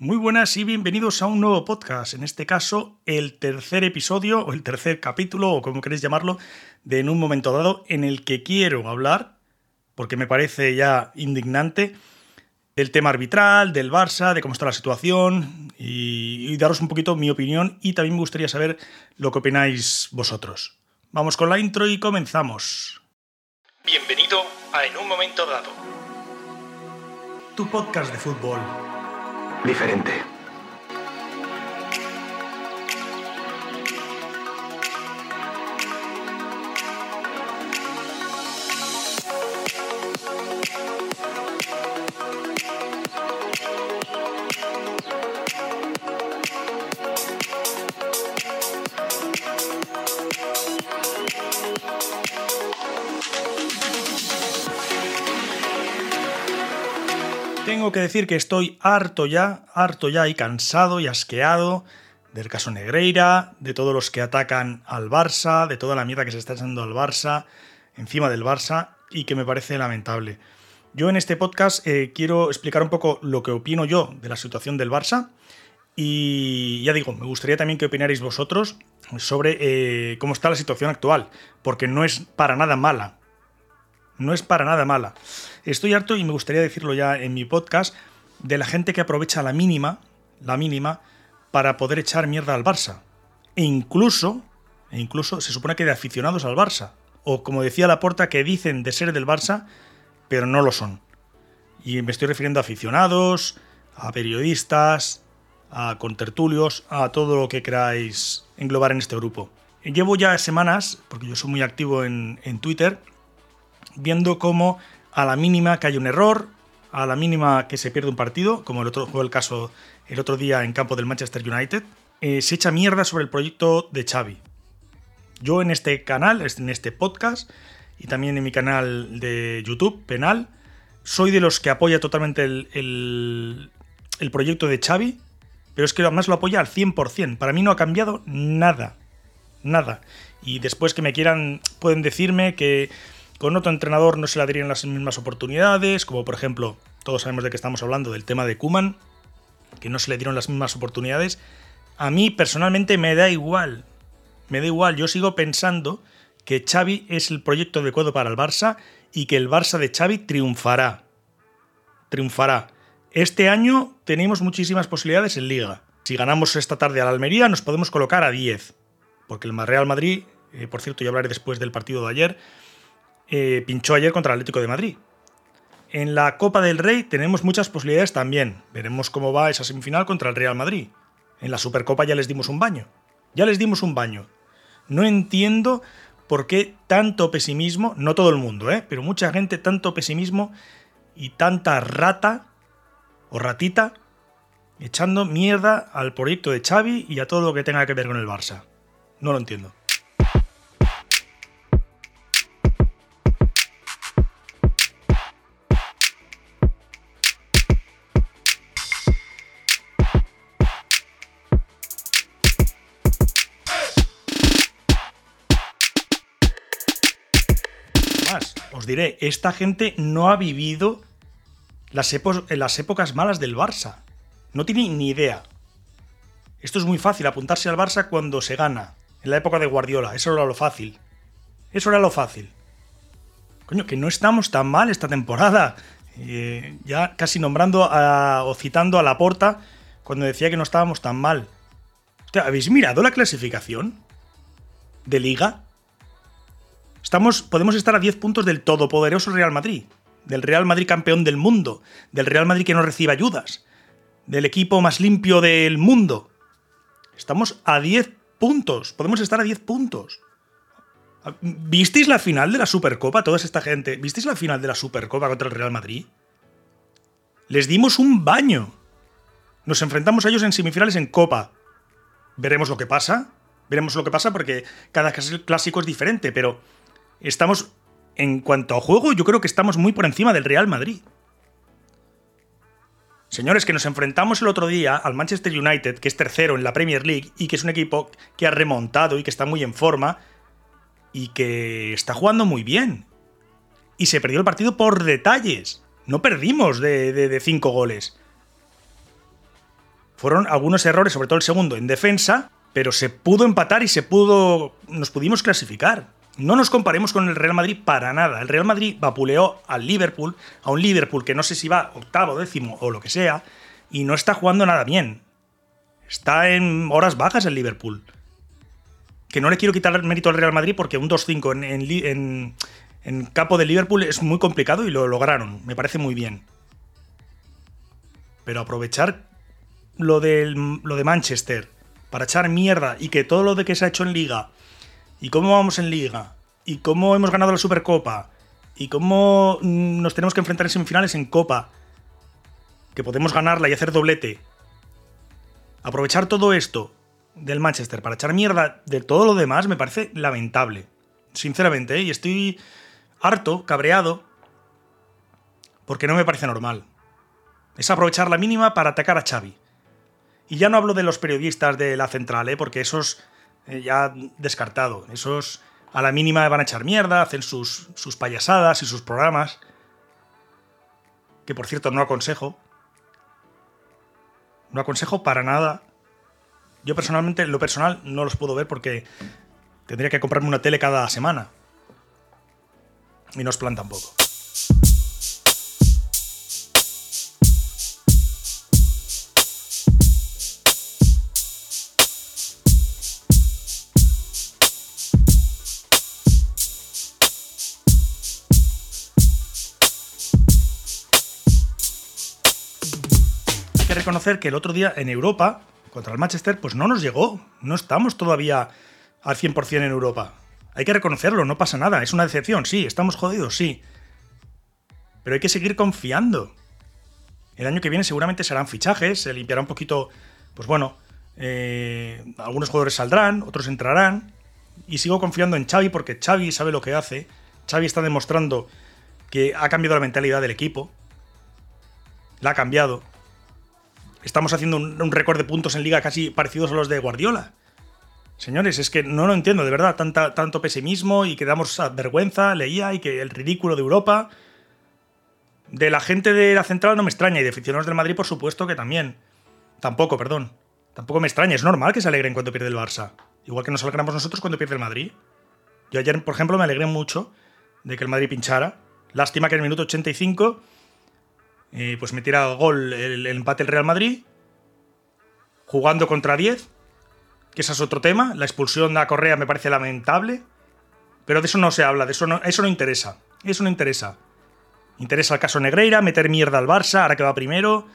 Muy buenas y bienvenidos a un nuevo podcast, en este caso el tercer episodio o el tercer capítulo o como queréis llamarlo, de En un momento dado en el que quiero hablar, porque me parece ya indignante, del tema arbitral, del Barça, de cómo está la situación y, daros un poquito mi opinión y también me gustaría saber lo que opináis vosotros. Vamos con la intro y comenzamos. Bienvenido a En un momento dado. Tu podcast de fútbol diferente. Tengo que decir que estoy harto ya, harto ya y cansado y asqueado del caso Negreira, de todos los que atacan al Barça, de toda la mierda que se está echando al Barça, encima del Barça, y que me parece lamentable. Yo en este podcast eh, quiero explicar un poco lo que opino yo de la situación del Barça. Y ya digo, me gustaría también que opinarais vosotros sobre eh, cómo está la situación actual, porque no es para nada mala. No es para nada mala. Estoy harto, y me gustaría decirlo ya en mi podcast, de la gente que aprovecha la mínima, la mínima, para poder echar mierda al Barça. E incluso, e incluso se supone que de aficionados al Barça. O como decía Laporta, que dicen de ser del Barça, pero no lo son. Y me estoy refiriendo a aficionados, a periodistas, a contertulios, a todo lo que queráis englobar en este grupo. Llevo ya semanas, porque yo soy muy activo en, en Twitter, viendo cómo a la mínima que hay un error, a la mínima que se pierde un partido, como el otro, fue el caso el otro día en campo del Manchester United, eh, se echa mierda sobre el proyecto de Xavi. Yo en este canal, en este podcast y también en mi canal de YouTube, Penal, soy de los que apoya totalmente el, el proyecto de Xavi, pero es que además lo apoya al 100%. Para mí no ha cambiado nada. Nada. Y después que me quieran, pueden decirme que con otro entrenador no se le darían las mismas oportunidades, como por ejemplo, todos sabemos de qué estamos hablando, del tema de Kuman, que no se le dieron las mismas oportunidades. A mí personalmente me da igual, me da igual, yo sigo pensando que Xavi es el proyecto adecuado para el Barça y que el Barça de Xavi triunfará. Triunfará. Este año tenemos muchísimas posibilidades en liga. Si ganamos esta tarde al Almería nos podemos colocar a 10, porque el Real Madrid, eh, por cierto, ya hablaré después del partido de ayer, eh, pinchó ayer contra el Atlético de Madrid. En la Copa del Rey tenemos muchas posibilidades también. Veremos cómo va esa semifinal contra el Real Madrid. En la Supercopa ya les dimos un baño. Ya les dimos un baño. No entiendo por qué tanto pesimismo, no todo el mundo, ¿eh? pero mucha gente, tanto pesimismo y tanta rata o ratita echando mierda al proyecto de Xavi y a todo lo que tenga que ver con el Barça. No lo entiendo. Os diré, esta gente no ha vivido las, épocas malas del Barça. No tiene ni idea. Esto es muy fácil, apuntarse al Barça cuando se gana. En la época de Guardiola. Eso era lo fácil. Eso era lo fácil. Coño, que no estamos tan mal esta temporada. Eh, ya casi nombrando o citando a Laporta cuando decía que no estábamos tan mal. ¿Habéis mirado la clasificación de liga? Podemos estar a 10 puntos del todopoderoso Real Madrid, del Real Madrid campeón del mundo, del Real Madrid que no recibe ayudas, del equipo más limpio del mundo. Estamos a 10 puntos, podemos estar a 10 puntos. ¿Visteis la final de la Supercopa, toda esta gente? ¿Visteis la final de la Supercopa contra el Real Madrid? Les dimos un baño. Nos enfrentamos a ellos en semifinales en Copa. Veremos lo que pasa. Veremos lo que pasa porque cada clásico es diferente, pero estamos, en cuanto a juego, yo creo que estamos muy por encima del Real Madrid. Señores, que nos enfrentamos el otro día al Manchester United, que es tercero en la Premier League y que es un equipo que ha remontado y que está muy en forma y que está jugando muy bien. Y se perdió el partido por detalles. No perdimos de, cinco goles. Fueron algunos errores, sobre todo el segundo, en defensa, pero se pudo empatar y se pudo. nos pudimos clasificar. No nos comparemos con el Real Madrid para nada. El Real Madrid vapuleó al Liverpool, a un Liverpool que no sé si va octavo, décimo o lo que sea, y no está jugando nada bien. Está en horas bajas el Liverpool. Que no le quiero quitar el mérito al Real Madrid porque un 2-5 en, campo de Liverpool es muy complicado y lo lograron. Me parece muy bien. Pero aprovechar lo, lo de Manchester para echar mierda y que todo lo de que se ha hecho en liga y cómo vamos en liga y cómo hemos ganado la Supercopa y cómo mm, nos tenemos que enfrentar en semifinales en Copa, que podemos ganarla y hacer doblete. Aprovechar todo esto del Manchester para echar mierda de todo lo demás me parece lamentable. Sinceramente, ¿eh? y estoy harto, cabreado, porque no me parece normal. Es aprovechar la mínima para atacar a Xavi. Y ya no hablo de los periodistas de la central, ¿eh? porque esos eh, ya descartado. Esos a la mínima van a echar mierda, hacen sus, sus payasadas y sus programas. Que por cierto no aconsejo. No aconsejo para nada. Yo personalmente, lo personal, no los puedo ver porque tendría que comprarme una tele cada semana. Y no es plan tampoco. Reconocer que el otro día en Europa, contra el Manchester, pues no nos llegó. No estamos todavía al 100% en Europa. Hay que reconocerlo, no pasa nada. Es una decepción, sí. Estamos jodidos, sí. Pero hay que seguir confiando. El año que viene seguramente serán fichajes, se limpiará un poquito, pues bueno, eh, algunos jugadores saldrán, otros entrarán. Y sigo confiando en Xavi porque Xavi sabe lo que hace. Xavi está demostrando que ha cambiado la mentalidad del equipo. La ha cambiado estamos haciendo un, récord de puntos en liga casi parecidos a los de Guardiola. Señores, es que no lo entiendo, de verdad, tanta, tanto pesimismo y que damos vergüenza, leía, y que el ridículo de Europa. De la gente de la central no me extraña, y de aficionados del Madrid, por supuesto que también. Tampoco, perdón. Tampoco me extraña, es normal que se alegren cuando pierde el Barça. Igual que nos alegramos nosotros cuando pierde el Madrid. Yo ayer, por ejemplo, me alegré mucho de que el Madrid pinchara. Lástima que en el minuto 85 eh, pues metiera gol el, empate el Real Madrid, jugando contra 10, que ese es otro tema. La expulsión de Correa me parece lamentable, pero de eso no se habla, de eso no, eso no interesa. Eso no interesa. Interesa el caso Negreira, meter mierda al Barça, ahora que va primero,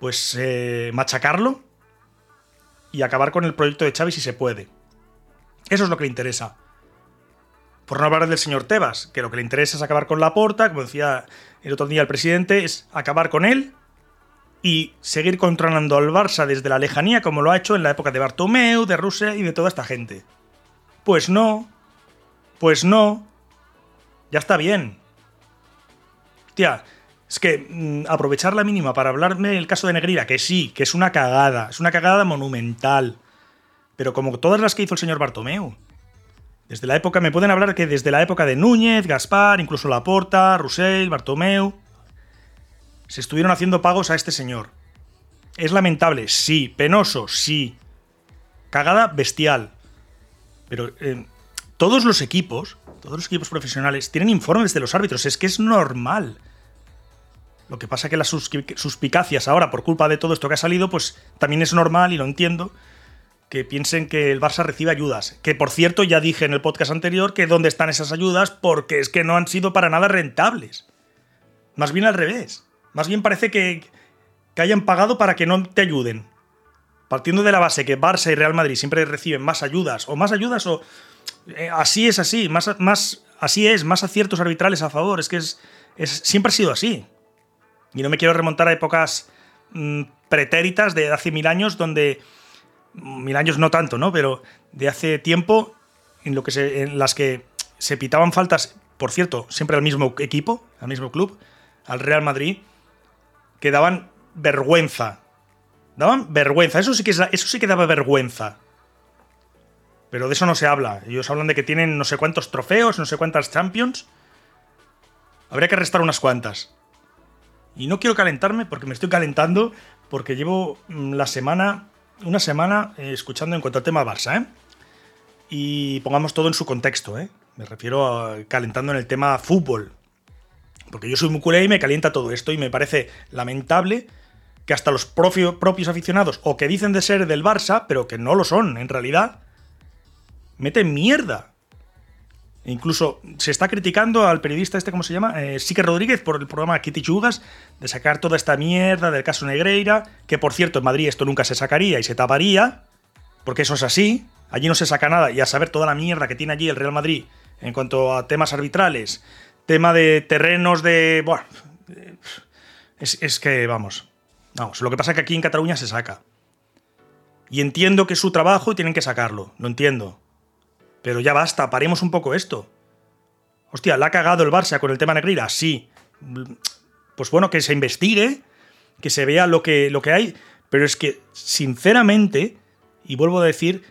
pues eh, machacarlo y acabar con el proyecto de Xavi si se puede. Eso es lo que le interesa. Por no hablar del señor Tebas, que lo que le interesa es acabar con la porta, como decía el otro día el presidente, es acabar con él y seguir controlando al Barça desde la lejanía como lo ha hecho en la época de Bartomeu, de Rusia y de toda esta gente. Pues no. Pues no. Ya está bien. Tía, es que mm, aprovechar la mínima para hablarme del caso de Negrira, que sí, que es una cagada, es una cagada monumental. Pero como todas las que hizo el señor Bartomeu. Desde la época, me pueden hablar que desde la época de Núñez, Gaspar, incluso Laporta, Roussel, Bartomeu, se estuvieron haciendo pagos a este señor. Es lamentable, sí. Penoso, sí. Cagada bestial. Pero eh, todos los equipos, todos los equipos profesionales, tienen informes de los árbitros. Es que es normal. Lo que pasa que las suspicacias ahora, por culpa de todo esto que ha salido, pues también es normal y lo entiendo que piensen que el Barça recibe ayudas. Que por cierto, ya dije en el podcast anterior que dónde están esas ayudas porque es que no han sido para nada rentables. Más bien al revés. Más bien parece que, que hayan pagado para que no te ayuden. Partiendo de la base que Barça y Real Madrid siempre reciben más ayudas, o más ayudas, o. Eh, así es así, más, más, así es, más aciertos arbitrales a favor. Es que es, siempre ha sido así. Y no me quiero remontar a épocas mm, pretéritas de hace mil años donde mil años no tanto, ¿no? Pero de hace tiempo en, lo que se, en las que se pitaban faltas, por cierto, siempre al mismo equipo, al mismo club, al Real Madrid, que daban vergüenza. Daban vergüenza. Eso sí que, eso sí que daba vergüenza. Pero de eso no se habla. Ellos hablan de que tienen no sé cuántos trofeos, no sé cuántas champions. Habría que restar unas cuantas. Y no quiero calentarme porque me estoy calentando, porque llevo mm, la semana, una semana eh, escuchando en cuanto al tema Barça, ¿eh? Y pongamos todo en su contexto, ¿eh? Me refiero a calentando en el tema fútbol. Porque yo soy muy culé y me calienta todo esto y me parece lamentable que hasta los propios aficionados, o que dicen de ser del Barça, pero que no lo son en realidad, meten mierda Incluso se está criticando al periodista este, ¿cómo se llama? Eh, Sique Rodríguez por el programa Kitty Chugas, de sacar toda esta mierda del caso Negreira, que por cierto en Madrid esto nunca se sacaría y se taparía, porque eso es así, allí no se saca nada, y a saber toda la mierda que tiene allí el Real Madrid en cuanto a temas arbitrales, tema de terrenos de... Bueno, es, es que, vamos, vamos, lo que pasa es que aquí en Cataluña se saca. Y entiendo que es su trabajo y tienen que sacarlo, lo entiendo. Pero ya basta, paremos un poco esto. Hostia, ¿la ha cagado el Barça con el tema Negreira? Sí. Pues bueno, que se investigue, que se vea lo que, lo que hay. Pero es que, sinceramente, y vuelvo a decir,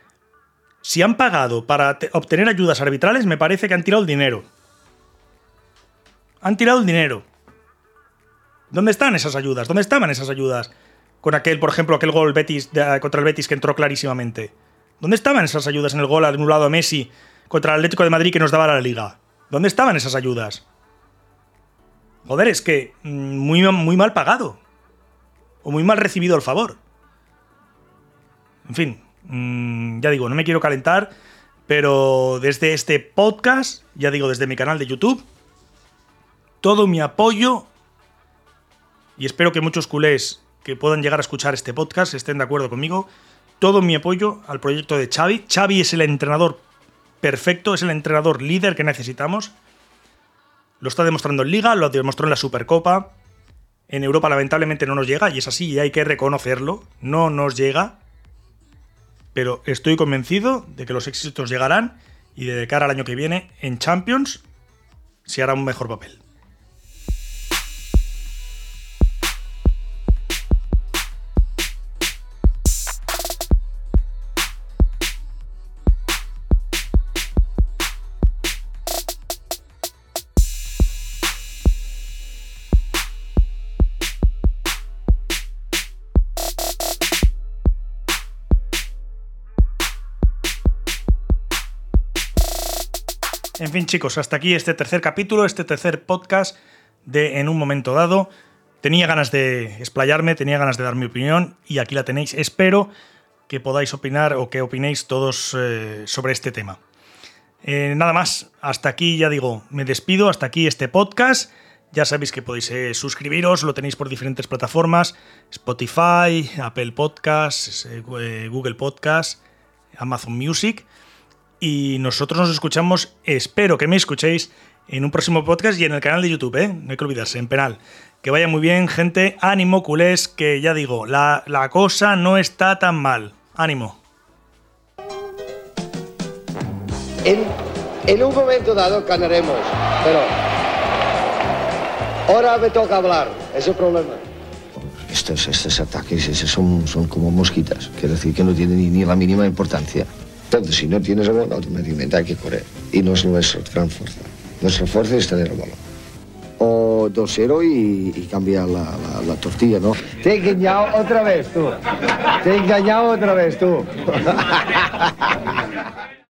si han pagado para obtener ayudas arbitrales, me parece que han tirado el dinero. Han tirado el dinero. ¿Dónde están esas ayudas? ¿Dónde estaban esas ayudas? Con aquel, por ejemplo, aquel gol Betis, contra el Betis que entró clarísimamente. ¿Dónde estaban esas ayudas en el gol anulado a Messi contra el Atlético de Madrid que nos daba la liga? ¿Dónde estaban esas ayudas? Joder, es que mm, muy, muy mal pagado. O muy mal recibido el favor. En fin, mm, ya digo, no me quiero calentar, pero desde este podcast, ya digo, desde mi canal de YouTube, todo mi apoyo y espero que muchos culés que puedan llegar a escuchar este podcast estén de acuerdo conmigo todo mi apoyo al proyecto de Xavi. Xavi es el entrenador perfecto, es el entrenador líder que necesitamos. Lo está demostrando en Liga, lo demostró en la Supercopa. En Europa lamentablemente no nos llega y es así y hay que reconocerlo. No nos llega. Pero estoy convencido de que los éxitos llegarán y de cara al año que viene en Champions se hará un mejor papel. En fin, chicos, hasta aquí este tercer capítulo, este tercer podcast de En un momento dado. Tenía ganas de explayarme, tenía ganas de dar mi opinión y aquí la tenéis. Espero que podáis opinar o que opinéis todos eh, sobre este tema. Eh, nada más, hasta aquí ya digo, me despido, hasta aquí este podcast. Ya sabéis que podéis eh, suscribiros, lo tenéis por diferentes plataformas, Spotify, Apple Podcasts, Google Podcasts, Amazon Music. Y nosotros nos escuchamos, espero que me escuchéis en un próximo podcast y en el canal de YouTube, ¿eh? No hay que olvidarse, en penal. Que vaya muy bien, gente. Ánimo, culés, que ya digo, la, la cosa no está tan mal. Ánimo. En, en un momento dado ganaremos, pero ahora me toca hablar, es el problema. Estos, estos ataques son, son como mosquitas, quiere decir que no tienen ni, ni la mínima importancia. Entonces, si no tienes el balón, automáticamente hay que correr. Y no es nuestra gran fuerza. Nuestra fuerza es tener el balón. O 2-0 y, y, cambiar la, la, la, tortilla, ¿no? Te he engañado otra vez tú. Te he engañado otra vez tú.